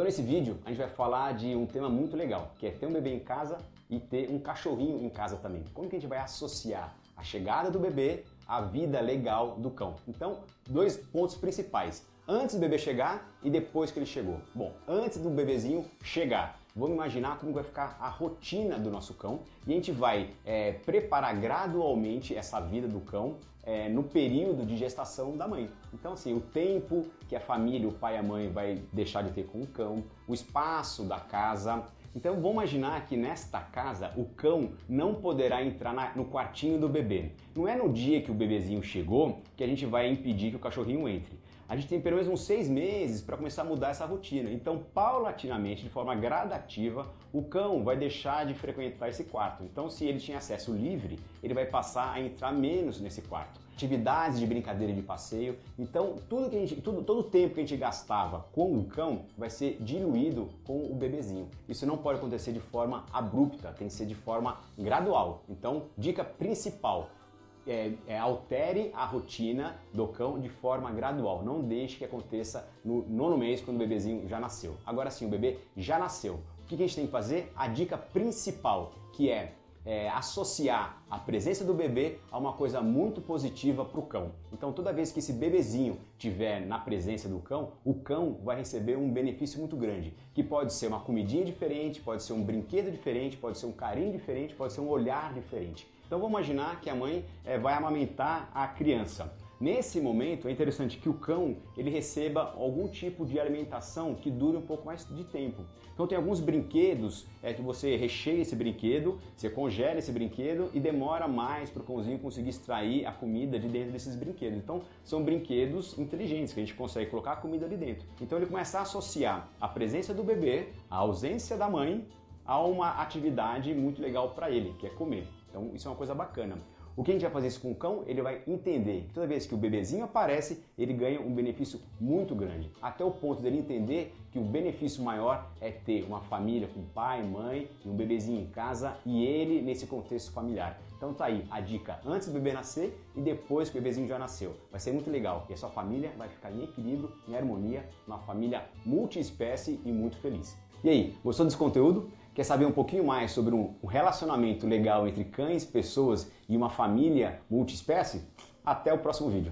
Então nesse vídeo a gente vai falar de um tema muito legal, que é ter um bebê em casa e ter um cachorrinho em casa também. Como que a gente vai associar a chegada do bebê à vida legal do cão? Então, dois pontos principais. Antes do bebê chegar e depois que ele chegou. Bom, antes do bebezinho chegar, vamos imaginar como vai ficar a rotina do nosso cão e a gente vai é, preparar gradualmente essa vida do cão é, no período de gestação da mãe. Então, assim, o tempo que a família, o pai e a mãe vai deixar de ter com o cão, o espaço da casa. Então, vamos imaginar que nesta casa o cão não poderá entrar na, no quartinho do bebê. Não é no dia que o bebezinho chegou que a gente vai impedir que o cachorrinho entre a gente tem pelo menos uns seis meses para começar a mudar essa rotina. Então, paulatinamente, de forma gradativa, o cão vai deixar de frequentar esse quarto. Então, se ele tinha acesso livre, ele vai passar a entrar menos nesse quarto. Atividades de brincadeira de passeio. Então, tudo que a gente, tudo, todo o tempo que a gente gastava com o cão vai ser diluído com o bebezinho. Isso não pode acontecer de forma abrupta, tem que ser de forma gradual. Então, dica principal: é, é, altere a rotina do cão de forma gradual. Não deixe que aconteça no nono mês, quando o bebezinho já nasceu. Agora sim, o bebê já nasceu. O que a gente tem que fazer? A dica principal, que é é, associar a presença do bebê a uma coisa muito positiva para o cão. Então, toda vez que esse bebezinho tiver na presença do cão, o cão vai receber um benefício muito grande, que pode ser uma comidinha diferente, pode ser um brinquedo diferente, pode ser um carinho diferente, pode ser um olhar diferente. Então, vamos imaginar que a mãe é, vai amamentar a criança. Nesse momento é interessante que o cão ele receba algum tipo de alimentação que dure um pouco mais de tempo. Então tem alguns brinquedos é que você recheia esse brinquedo, você congela esse brinquedo e demora mais para o cãozinho conseguir extrair a comida de dentro desses brinquedos. Então são brinquedos inteligentes que a gente consegue colocar a comida ali dentro. Então ele começa a associar a presença do bebê, a ausência da mãe, a uma atividade muito legal para ele, que é comer. Então isso é uma coisa bacana. O que a gente vai fazer isso com o cão? Ele vai entender que toda vez que o bebezinho aparece, ele ganha um benefício muito grande. Até o ponto dele entender que o benefício maior é ter uma família com pai, mãe e um bebezinho em casa e ele nesse contexto familiar. Então tá aí a dica antes do bebê nascer e depois que o bebezinho já nasceu. Vai ser muito legal e a sua família vai ficar em equilíbrio, em harmonia, uma família multiespécie e muito feliz. E aí, gostou desse conteúdo? Quer saber um pouquinho mais sobre um relacionamento legal entre cães, pessoas e uma família multiespécie? Até o próximo vídeo.